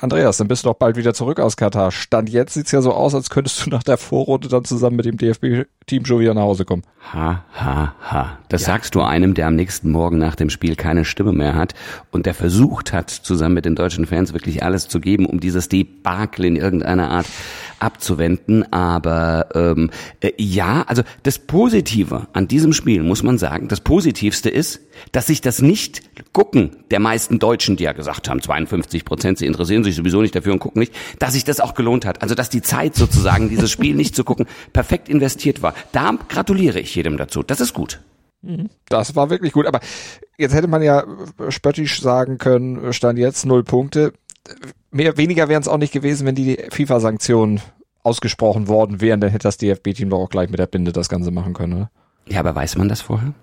Andreas, dann bist du doch bald wieder zurück aus Katar. Stand jetzt sieht's ja so aus, als könntest du nach der Vorrunde dann zusammen mit dem DFB-Team schon wieder nach Hause kommen. Ha, ha, ha. Das ja. sagst du einem, der am nächsten Morgen nach dem Spiel keine Stimme mehr hat und der versucht hat, zusammen mit den deutschen Fans wirklich alles zu geben, um dieses Debakel in irgendeiner Art abzuwenden. Aber ähm, äh, ja, also das Positive an diesem Spiel muss man sagen, das Positivste ist, dass sich das nicht gucken der meisten Deutschen, die ja gesagt haben, 52 Prozent, sie interessieren sich sowieso nicht dafür und gucken nicht, dass sich das auch gelohnt hat. Also dass die Zeit sozusagen, dieses Spiel nicht zu gucken, perfekt investiert war. Da gratuliere ich jedem dazu. Das ist gut. Mhm. Das war wirklich gut. Aber jetzt hätte man ja spöttisch sagen können, stand jetzt null Punkte mehr, weniger wären es auch nicht gewesen, wenn die FIFA-Sanktionen ausgesprochen worden wären, dann hätte das DFB-Team doch auch gleich mit der Binde das Ganze machen können, oder? Ja, aber weiß man das vorher?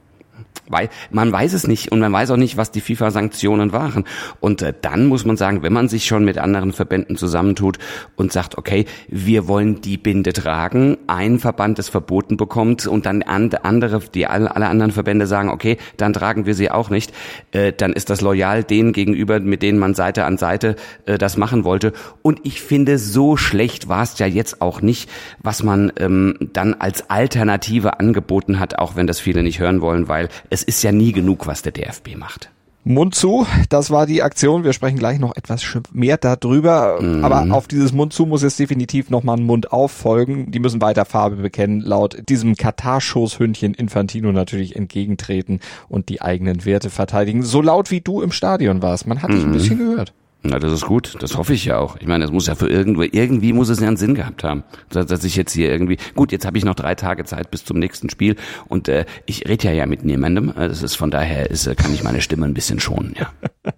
Weil man weiß es nicht und man weiß auch nicht, was die FIFA-Sanktionen waren. Und äh, dann muss man sagen, wenn man sich schon mit anderen Verbänden zusammentut und sagt, okay, wir wollen die Binde tragen, ein Verband es verboten bekommt und dann andere, die alle, alle anderen Verbände sagen, okay, dann tragen wir sie auch nicht, äh, dann ist das loyal denen gegenüber, mit denen man Seite an Seite äh, das machen wollte. Und ich finde, so schlecht war es ja jetzt auch nicht, was man ähm, dann als Alternative angeboten hat, auch wenn das viele nicht hören wollen, weil es ist ja nie genug, was der DFB macht. Mund zu, das war die Aktion. Wir sprechen gleich noch etwas mehr darüber. Mhm. Aber auf dieses Mund zu muss jetzt definitiv nochmal ein Mund auf folgen. Die müssen weiter Farbe bekennen, laut diesem Katar-Schoßhündchen Infantino natürlich entgegentreten und die eigenen Werte verteidigen. So laut wie du im Stadion warst. Man hat dich ein mhm. bisschen gehört. Na, das ist gut. Das hoffe ich ja auch. Ich meine, es muss ja für irgendwo, irgendwie muss es ja einen Sinn gehabt haben, dass, dass ich jetzt hier irgendwie, gut, jetzt habe ich noch drei Tage Zeit bis zum nächsten Spiel und äh, ich rede ja ja mit niemandem. Das ist von daher ist, kann ich meine Stimme ein bisschen schonen, ja.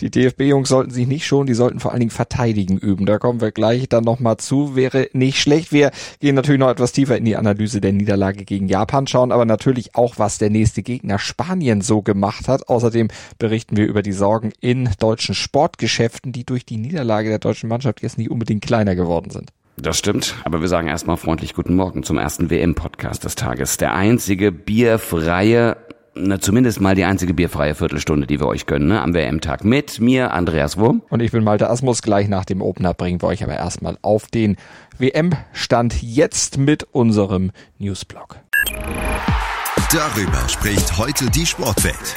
Die DFB-Jungs sollten sich nicht schonen, die sollten vor allen Dingen verteidigen üben. Da kommen wir gleich dann nochmal zu. Wäre nicht schlecht. Wir gehen natürlich noch etwas tiefer in die Analyse der Niederlage gegen Japan, schauen aber natürlich auch, was der nächste Gegner Spanien so gemacht hat. Außerdem berichten wir über die Sorgen in deutschen Sportgeschäften, die durch die Niederlage der deutschen Mannschaft jetzt nicht unbedingt kleiner geworden sind. Das stimmt, aber wir sagen erstmal freundlich guten Morgen zum ersten WM-Podcast des Tages. Der einzige bierfreie na, zumindest mal die einzige bierfreie Viertelstunde, die wir euch gönnen, ne? am WM-Tag mit mir, Andreas Wurm. Und ich bin Malte Asmus. Gleich nach dem Opener bringen wir euch aber erstmal auf den WM-Stand jetzt mit unserem Newsblog. Darüber spricht heute die Sportwelt.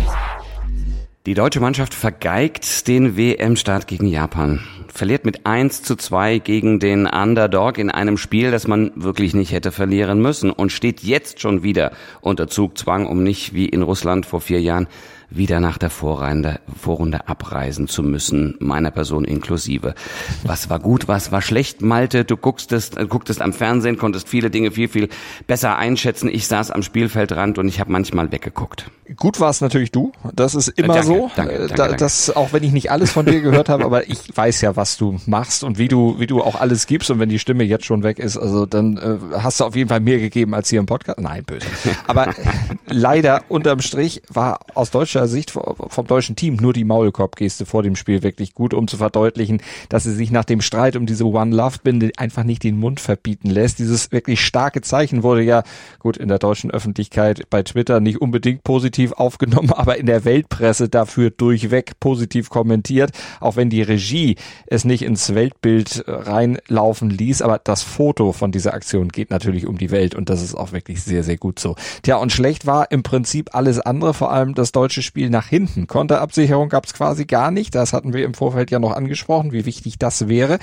Die deutsche Mannschaft vergeigt den WM-Start gegen Japan. Verliert mit 1 zu 2 gegen den Underdog in einem Spiel, das man wirklich nicht hätte verlieren müssen und steht jetzt schon wieder unter Zugzwang, um nicht wie in Russland vor vier Jahren wieder nach der Vorrunde, Vorrunde abreisen zu müssen, meiner Person inklusive. Was war gut, was war schlecht, Malte? Du guckst es, äh, gucktest am Fernsehen, konntest viele Dinge viel, viel besser einschätzen. Ich saß am Spielfeldrand und ich habe manchmal weggeguckt. Gut war es natürlich du. Das ist immer danke, so. Danke, danke, da, das, auch wenn ich nicht alles von dir gehört habe, aber ich weiß ja, was du machst und wie du, wie du auch alles gibst. Und wenn die Stimme jetzt schon weg ist, also dann äh, hast du auf jeden Fall mehr gegeben als hier im Podcast. Nein, böse. Aber leider unterm Strich war aus deutscher deutscher Sicht vom deutschen Team nur die Maulkorbgeste vor dem Spiel wirklich gut, um zu verdeutlichen, dass sie sich nach dem Streit um diese One Love Binde einfach nicht den Mund verbieten lässt. Dieses wirklich starke Zeichen wurde ja gut in der deutschen Öffentlichkeit bei Twitter nicht unbedingt positiv aufgenommen, aber in der Weltpresse dafür durchweg positiv kommentiert, auch wenn die Regie es nicht ins Weltbild reinlaufen ließ, aber das Foto von dieser Aktion geht natürlich um die Welt und das ist auch wirklich sehr, sehr gut so. Tja, und schlecht war im Prinzip alles andere, vor allem das deutsche nach hinten. Konterabsicherung gab es quasi gar nicht. Das hatten wir im Vorfeld ja noch angesprochen, wie wichtig das wäre.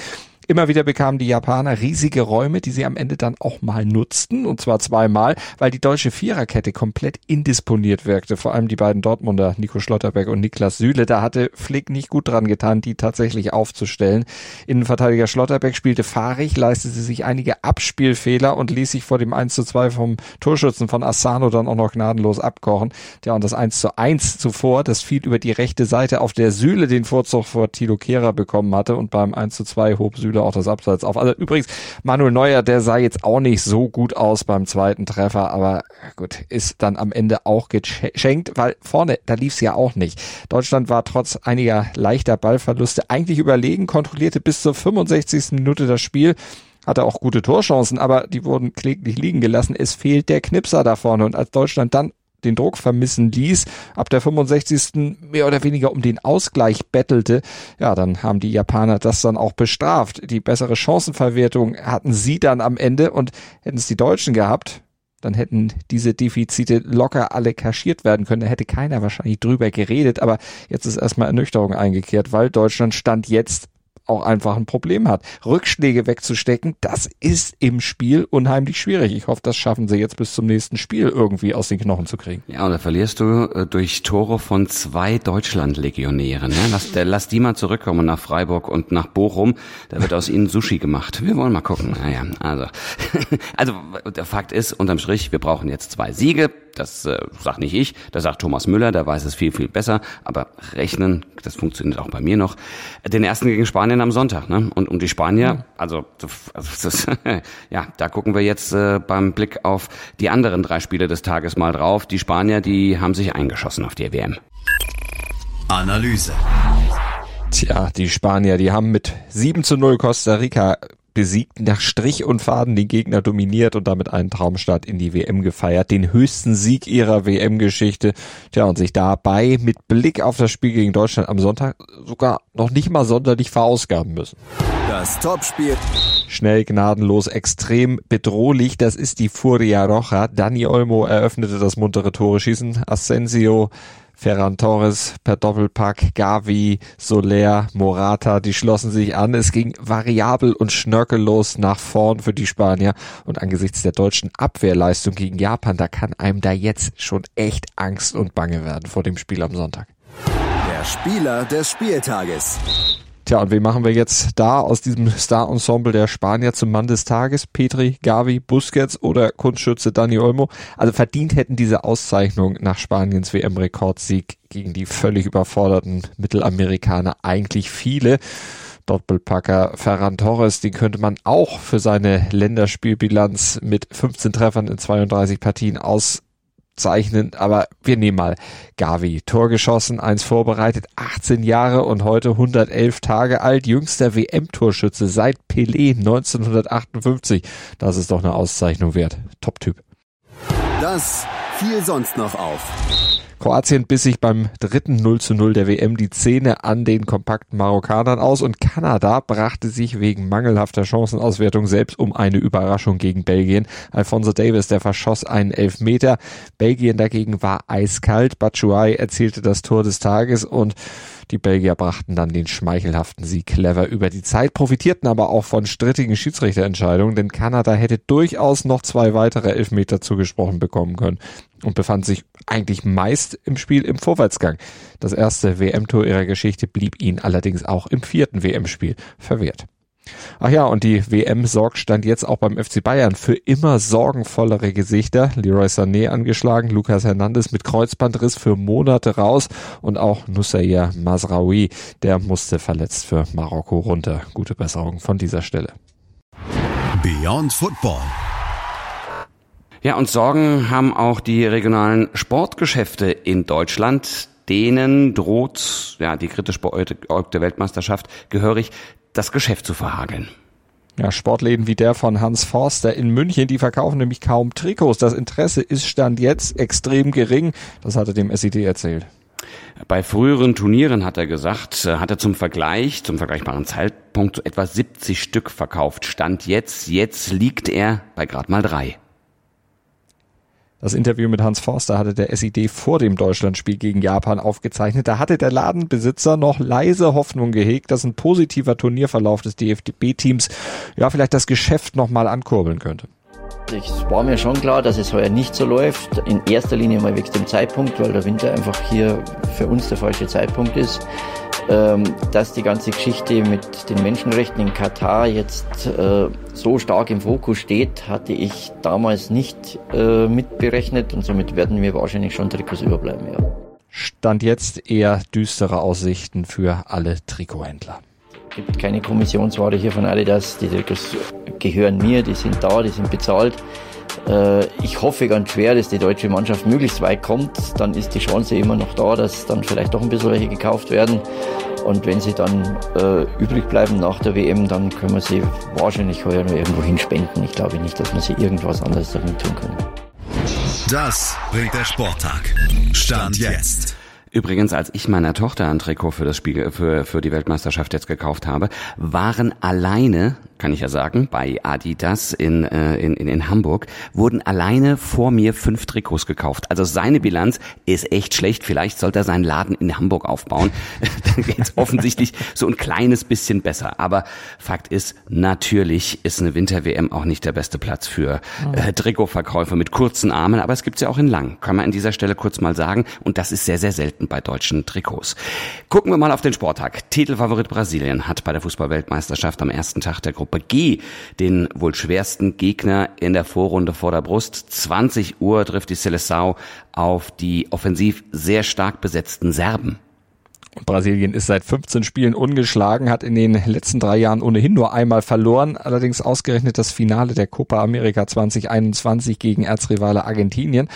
Immer wieder bekamen die Japaner riesige Räume, die sie am Ende dann auch mal nutzten, und zwar zweimal, weil die deutsche Viererkette komplett indisponiert wirkte. Vor allem die beiden Dortmunder, Nico Schlotterberg und Niklas Süle, da hatte Flick nicht gut dran getan, die tatsächlich aufzustellen. Innenverteidiger Schlotterberg spielte fahrig, leistete sich einige Abspielfehler und ließ sich vor dem 1 zu 2 vom Torschützen von Asano dann auch noch gnadenlos abkochen. Ja, und das 1 zu 1 zuvor, das fiel über die rechte Seite, auf der Süle den Vorzug vor Tilo Kehrer bekommen hatte und beim 1 zu 2 hob Süle Höhle auch das Abseits auf. Also übrigens, Manuel Neuer, der sah jetzt auch nicht so gut aus beim zweiten Treffer, aber gut, ist dann am Ende auch geschenkt, weil vorne, da lief es ja auch nicht. Deutschland war trotz einiger leichter Ballverluste eigentlich überlegen, kontrollierte bis zur 65. Minute das Spiel hatte auch gute Torchancen, aber die wurden kläglich liegen gelassen. Es fehlt der Knipser da vorne. Und als Deutschland dann den Druck vermissen ließ, ab der 65. mehr oder weniger um den Ausgleich bettelte, ja, dann haben die Japaner das dann auch bestraft. Die bessere Chancenverwertung hatten sie dann am Ende und hätten es die Deutschen gehabt, dann hätten diese Defizite locker alle kaschiert werden können. Da hätte keiner wahrscheinlich drüber geredet, aber jetzt ist erstmal Ernüchterung eingekehrt, weil Deutschland stand jetzt auch einfach ein Problem hat. Rückschläge wegzustecken, das ist im Spiel unheimlich schwierig. Ich hoffe, das schaffen sie jetzt bis zum nächsten Spiel irgendwie aus den Knochen zu kriegen. Ja, und da verlierst du äh, durch Tore von zwei Deutschland-Legionären. Ne? Lass, der, lass die mal zurückkommen nach Freiburg und nach Bochum. Da wird aus ihnen Sushi gemacht. Wir wollen mal gucken. Naja, also, also der Fakt ist, unterm Strich, wir brauchen jetzt zwei Siege. Das äh, sagt nicht ich, das sagt Thomas Müller, der weiß es viel, viel besser. Aber rechnen, das funktioniert auch bei mir noch. Den ersten gegen Spanien am Sonntag. Ne? Und um die Spanier, also, also das, ja, da gucken wir jetzt äh, beim Blick auf die anderen drei Spiele des Tages mal drauf. Die Spanier, die haben sich eingeschossen auf die WM. Analyse. Tja, die Spanier, die haben mit 7 zu 0 Costa Rica besiegt, nach Strich und Faden den Gegner dominiert und damit einen Traumstart in die WM gefeiert, den höchsten Sieg ihrer WM-Geschichte. Tja, und sich dabei mit Blick auf das Spiel gegen Deutschland am Sonntag sogar noch nicht mal sonderlich verausgaben müssen. Das Topspiel. Schnell, gnadenlos, extrem bedrohlich. Das ist die Furia Roja. Dani Olmo eröffnete das muntere Tore schießen. Asensio Ferran Torres per Doppelpack, Gavi, Soler, Morata, die schlossen sich an. Es ging variabel und schnörkellos nach vorn für die Spanier. Und angesichts der deutschen Abwehrleistung gegen Japan, da kann einem da jetzt schon echt Angst und Bange werden vor dem Spiel am Sonntag. Der Spieler des Spieltages. Tja, und wen machen wir jetzt da aus diesem Star-Ensemble der Spanier zum Mann des Tages? Petri, Gavi, Busquets oder Kunstschütze Dani Olmo? Also verdient hätten diese Auszeichnung nach Spaniens WM-Rekordsieg gegen die völlig überforderten Mittelamerikaner eigentlich viele. Doppelpacker Ferran Torres, den könnte man auch für seine Länderspielbilanz mit 15 Treffern in 32 Partien aus zeichnen, aber wir nehmen mal Gavi. Tor geschossen, eins vorbereitet, 18 Jahre und heute 111 Tage alt, jüngster WM-Torschütze seit Pelé 1958. Das ist doch eine Auszeichnung wert. Top-Typ. Das fiel sonst noch auf. Kroatien biss sich beim dritten 0 zu 0 der WM die Zähne an den kompakten Marokkanern aus und Kanada brachte sich wegen mangelhafter Chancenauswertung selbst um eine Überraschung gegen Belgien. Alfonso Davis, der verschoss einen Elfmeter. Belgien dagegen war eiskalt. Batshuayi erzielte das Tor des Tages und die Belgier brachten dann den schmeichelhaften Sieg clever über die Zeit, profitierten aber auch von strittigen Schiedsrichterentscheidungen, denn Kanada hätte durchaus noch zwei weitere Elfmeter zugesprochen bekommen können und befand sich eigentlich meist im Spiel im Vorwärtsgang. Das erste WM-Tor ihrer Geschichte blieb ihnen allerdings auch im vierten WM-Spiel verwehrt. Ach ja, und die WM sorgt stand jetzt auch beim FC Bayern für immer sorgenvollere Gesichter. Leroy Sané angeschlagen, Lucas Hernandez mit Kreuzbandriss für Monate raus und auch Nussair Masraoui, der musste verletzt für Marokko runter. Gute Besserung von dieser Stelle. Beyond Football. Ja, und Sorgen haben auch die regionalen Sportgeschäfte in Deutschland. Denen droht ja die kritisch beäugte Weltmeisterschaft gehörig das Geschäft zu verhageln. Ja, Sportläden wie der von Hans Forster in München, die verkaufen nämlich kaum Trikots. Das Interesse ist Stand jetzt extrem gering. Das hat er dem SED erzählt. Bei früheren Turnieren hat er gesagt, hat er zum Vergleich, zum vergleichbaren Zeitpunkt so etwa 70 Stück verkauft. Stand jetzt, jetzt liegt er bei gerade mal drei. Das Interview mit Hans Forster hatte der SID vor dem Deutschlandspiel gegen Japan aufgezeichnet. Da hatte der Ladenbesitzer noch leise Hoffnung gehegt, dass ein positiver Turnierverlauf des DFB-Teams ja vielleicht das Geschäft nochmal ankurbeln könnte. Es war mir schon klar, dass es heuer nicht so läuft. In erster Linie mal wegen dem Zeitpunkt, weil der Winter einfach hier für uns der falsche Zeitpunkt ist. Ähm, dass die ganze Geschichte mit den Menschenrechten in Katar jetzt äh, so stark im Fokus steht, hatte ich damals nicht äh, mitberechnet und somit werden mir wahrscheinlich schon Trikots überbleiben. Ja. Stand jetzt eher düstere Aussichten für alle Trikothändler. Gibt keine Kommissionsware hier von Adidas. Die gehören mir, die sind da, die sind bezahlt. Äh, ich hoffe ganz schwer, dass die deutsche Mannschaft möglichst weit kommt. Dann ist die Chance immer noch da, dass dann vielleicht doch ein bisschen welche gekauft werden. Und wenn sie dann äh, übrig bleiben nach der WM, dann können wir sie wahrscheinlich heuer noch irgendwo hinspenden. Ich glaube nicht, dass wir sie irgendwas anderes damit tun können. Das bringt der Sporttag. Stand jetzt. Übrigens, als ich meiner Tochter ein Trikot für das Spiel, für, für die Weltmeisterschaft jetzt gekauft habe, waren alleine, kann ich ja sagen, bei Adidas in, äh, in, in Hamburg, wurden alleine vor mir fünf Trikots gekauft. Also seine Bilanz ist echt schlecht. Vielleicht sollte er seinen Laden in Hamburg aufbauen. Dann geht's offensichtlich so ein kleines bisschen besser. Aber Fakt ist, natürlich ist eine Winter-WM auch nicht der beste Platz für äh, Trikotverkäufer mit kurzen Armen. Aber es gibt's ja auch in lang. Kann man an dieser Stelle kurz mal sagen. Und das ist sehr, sehr selten bei deutschen Trikots. Gucken wir mal auf den Sporttag. Titelfavorit Brasilien hat bei der Fußballweltmeisterschaft am ersten Tag der Gruppe G den wohl schwersten Gegner in der Vorrunde vor der Brust. 20 Uhr trifft die Seleção auf die offensiv sehr stark besetzten Serben. Brasilien ist seit 15 Spielen ungeschlagen, hat in den letzten drei Jahren ohnehin nur einmal verloren, allerdings ausgerechnet das Finale der Copa America 2021 gegen Erzrivale Argentinien.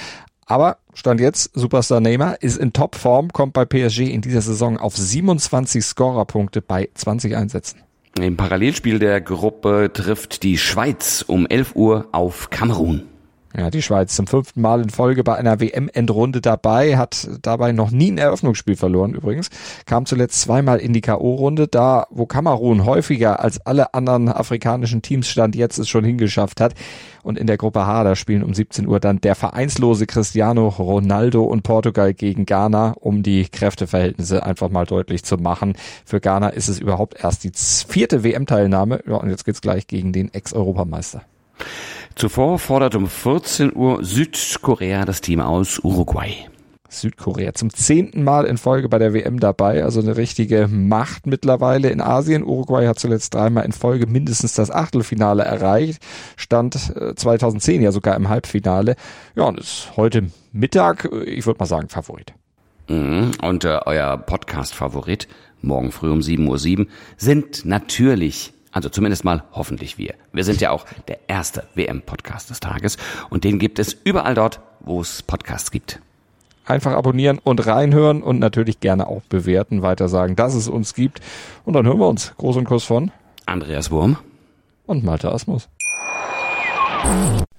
Aber Stand jetzt, Superstar Neymar ist in Topform, kommt bei PSG in dieser Saison auf 27 Scorerpunkte bei 20 Einsätzen. Im Parallelspiel der Gruppe trifft die Schweiz um 11 Uhr auf Kamerun. Ja, die Schweiz zum fünften Mal in Folge bei einer WM-Endrunde dabei, hat dabei noch nie ein Eröffnungsspiel verloren übrigens, kam zuletzt zweimal in die K.O.-Runde, da wo Kamerun häufiger als alle anderen afrikanischen Teams stand jetzt es schon hingeschafft hat. Und in der Gruppe H, da spielen um 17 Uhr dann der vereinslose Cristiano Ronaldo und Portugal gegen Ghana, um die Kräfteverhältnisse einfach mal deutlich zu machen. Für Ghana ist es überhaupt erst die vierte WM-Teilnahme. Ja, und jetzt geht's gleich gegen den Ex-Europameister. Zuvor fordert um 14 Uhr Südkorea das Team aus Uruguay. Südkorea zum zehnten Mal in Folge bei der WM dabei, also eine richtige Macht mittlerweile in Asien. Uruguay hat zuletzt dreimal in Folge mindestens das Achtelfinale erreicht, stand 2010 äh, ja sogar im Halbfinale. Ja, und ist heute Mittag, äh, ich würde mal sagen, Favorit. Mhm. Und äh, euer Podcast-Favorit, morgen früh um 7.07 Uhr, sind natürlich also zumindest mal hoffentlich wir. Wir sind ja auch der erste WM-Podcast des Tages und den gibt es überall dort, wo es Podcasts gibt. Einfach abonnieren und reinhören und natürlich gerne auch bewerten, weiter sagen, dass es uns gibt. Und dann hören wir uns. Groß und Kuss von Andreas Wurm und Malte Asmus.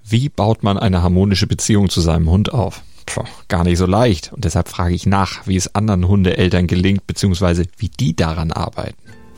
Wie baut man eine harmonische Beziehung zu seinem Hund auf? Puh, gar nicht so leicht. Und deshalb frage ich nach, wie es anderen Hundeeltern gelingt, beziehungsweise wie die daran arbeiten.